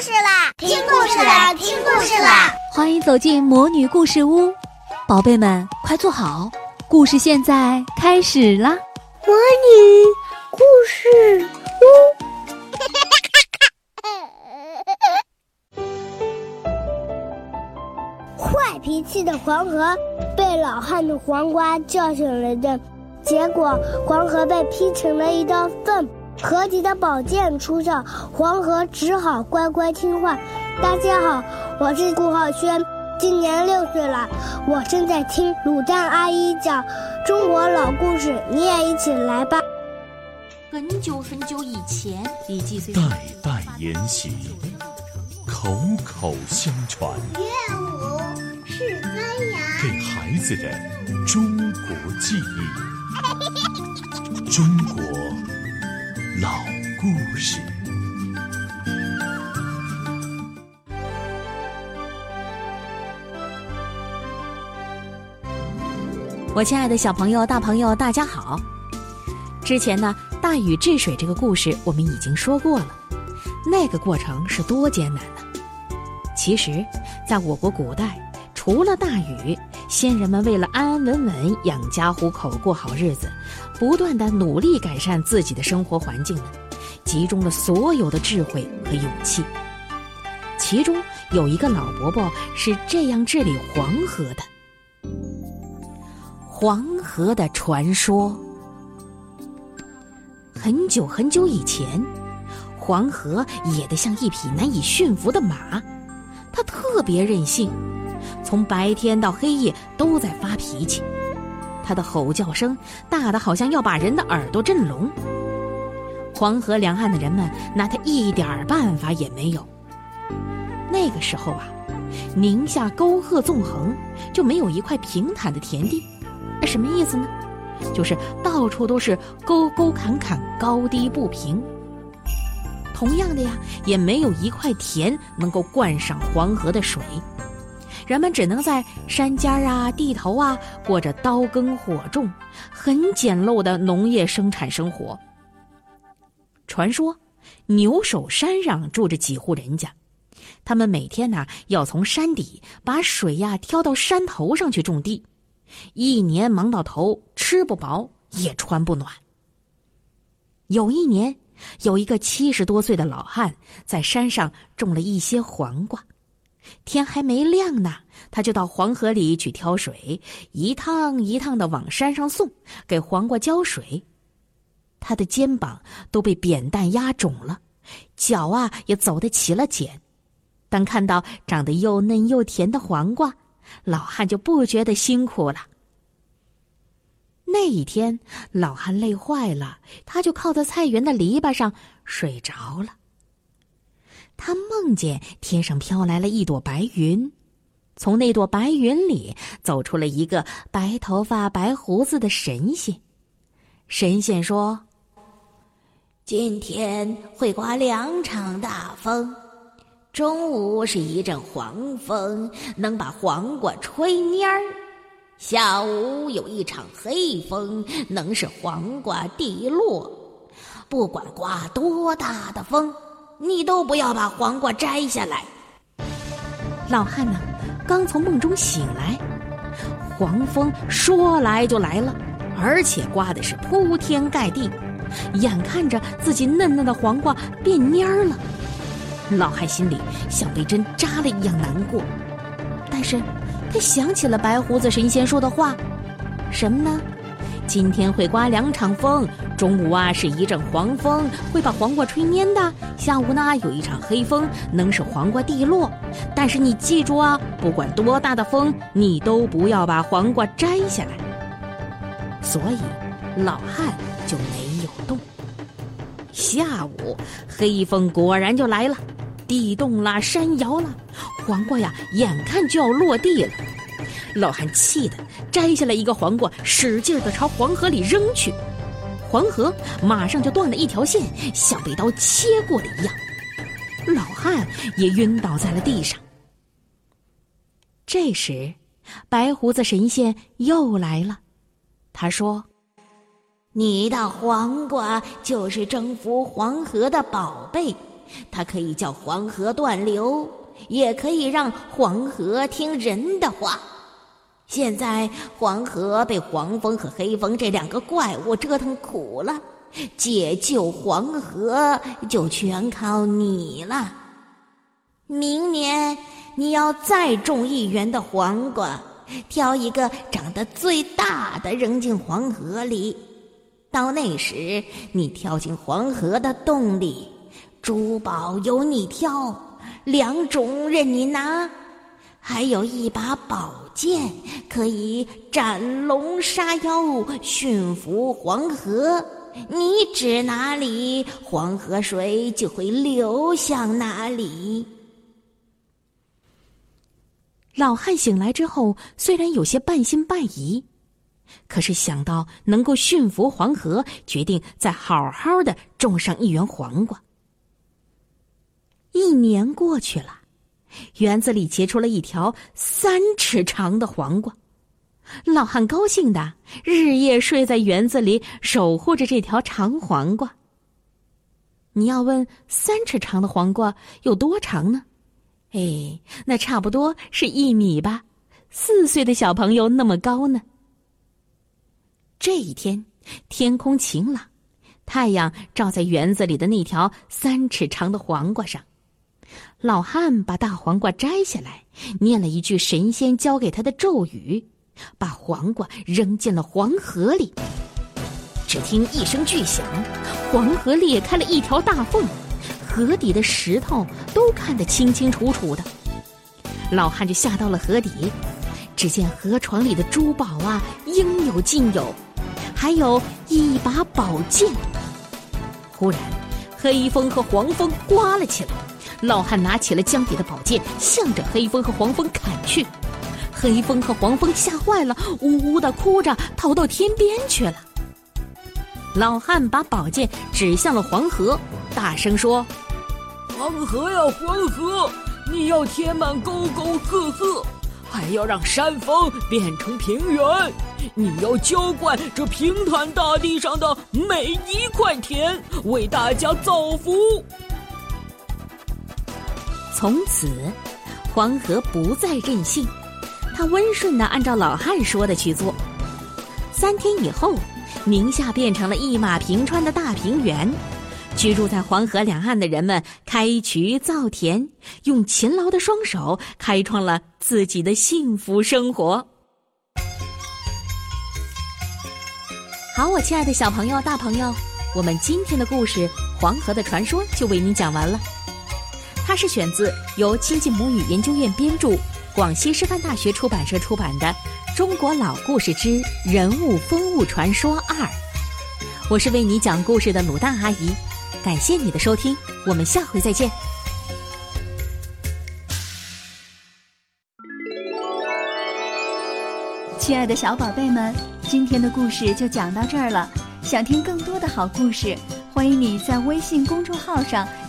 事啦！听故事啦！听故事啦！欢迎走进魔女故事屋，宝贝们快坐好，故事现在开始啦！魔女故事屋，坏脾气的黄河被老汉的黄瓜叫醒了的，结果黄河被劈成了一道缝。合集的宝剑出鞘，黄河只好乖乖听话。大家好，我是顾浩轩，今年六岁了。我正在听卤蛋阿姨讲中国老故事，你也一起来吧。很久很久以前，李继虽代代沿袭，口口相传。乐舞是飞扬，给孩子的中国记忆，中国。老故事，我亲爱的小朋友、大朋友，大家好。之前呢，大禹治水这个故事我们已经说过了，那个过程是多艰难呢？其实，在我国古代，除了大禹，先人们为了安安稳稳养家糊口、过好日子。不断的努力改善自己的生活环境呢，集中了所有的智慧和勇气。其中有一个老伯伯是这样治理黄河的：黄河的传说。很久很久以前，黄河野得像一匹难以驯服的马，它特别任性，从白天到黑夜都在发脾气。他的吼叫声大的好像要把人的耳朵震聋。黄河两岸的人们拿他一点办法也没有。那个时候啊，宁夏沟壑纵横，就没有一块平坦的田地。什么意思呢？就是到处都是沟沟坎坎、高低不平。同样的呀，也没有一块田能够灌上黄河的水。人们只能在山间啊、地头啊过着刀耕火种、很简陋的农业生产生活。传说，牛首山上住着几户人家，他们每天呢要从山底把水呀挑到山头上去种地，一年忙到头，吃不饱也穿不暖。有一年，有一个七十多岁的老汉在山上种了一些黄瓜。天还没亮呢，他就到黄河里去挑水，一趟一趟的往山上送，给黄瓜浇水。他的肩膀都被扁担压肿了，脚啊也走得起了茧。当看到长得又嫩又甜的黄瓜，老汉就不觉得辛苦了。那一天，老汉累坏了，他就靠在菜园的篱笆上睡着了。他梦见天上飘来了一朵白云，从那朵白云里走出了一个白头发、白胡子的神仙。神仙说：“今天会刮两场大风，中午是一阵黄风，能把黄瓜吹蔫儿；下午有一场黑风，能使黄瓜地落。不管刮多大的风。”你都不要把黄瓜摘下来。老汉呢，刚从梦中醒来，黄风说来就来了，而且刮的是铺天盖地，眼看着自己嫩嫩的黄瓜变蔫儿了，老汉心里像被针扎了一样难过。但是，他想起了白胡子神仙说的话，什么呢？今天会刮两场风，中午啊是一阵黄风，会把黄瓜吹蔫的；下午呢有一场黑风，能使黄瓜地落。但是你记住啊，不管多大的风，你都不要把黄瓜摘下来。所以，老汉就没有动。下午，黑风果然就来了，地动了，山摇了，黄瓜呀眼看就要落地了。老汉气得摘下来一个黄瓜，使劲的朝黄河里扔去，黄河马上就断了一条线，像被刀切过的一样，老汉也晕倒在了地上。这时，白胡子神仙又来了，他说：“你的黄瓜就是征服黄河的宝贝，它可以叫黄河断流，也可以让黄河听人的话。现在黄河被黄蜂和黑蜂这两个怪物折腾苦了，解救黄河就全靠你了。明年你要再种一园的黄瓜，挑一个长得最大的扔进黄河里。到那时，你跳进黄河的洞里，珠宝由你挑，两种任你拿，还有一把宝剑，可以斩龙杀妖，驯服黄河。你指哪里，黄河水就会流向哪里。老汉醒来之后，虽然有些半信半疑。可是想到能够驯服黄河，决定再好好的种上一园黄瓜。一年过去了，园子里结出了一条三尺长的黄瓜。老汉高兴的日夜睡在园子里，守护着这条长黄瓜。你要问三尺长的黄瓜有多长呢？哎，那差不多是一米吧，四岁的小朋友那么高呢。这一天，天空晴朗，太阳照在园子里的那条三尺长的黄瓜上。老汉把大黄瓜摘下来，念了一句神仙教给他的咒语，把黄瓜扔进了黄河里。只听一声巨响，黄河裂开了一条大缝，河底的石头都看得清清楚楚的。老汉就下到了河底，只见河床里的珠宝啊，应有尽有。还有一把宝剑。忽然，黑风和黄风刮了起来。老汉拿起了江底的宝剑，向着黑风和黄蜂砍去。黑风和黄蜂吓坏了，呜呜的哭着逃到天边去了。老汉把宝剑指向了黄河，大声说：“黄河呀，黄河，你要填满沟沟壑壑，还要让山峰变成平原。”你要浇灌这平坦大地上的每一块田，为大家造福。从此，黄河不再任性，它温顺的按照老汉说的去做。三天以后，宁夏变成了一马平川的大平原，居住在黄河两岸的人们开渠造田，用勤劳的双手开创了自己的幸福生活。好，我亲爱的小朋友、大朋友，我们今天的故事《黄河的传说》就为您讲完了。它是选自由亲近母语研究院编著、广西师范大学出版社出版的《中国老故事之人物风物传说二》。我是为你讲故事的鲁大阿姨，感谢你的收听，我们下回再见。亲爱的小宝贝们，今天的故事就讲到这儿了。想听更多的好故事，欢迎你在微信公众号上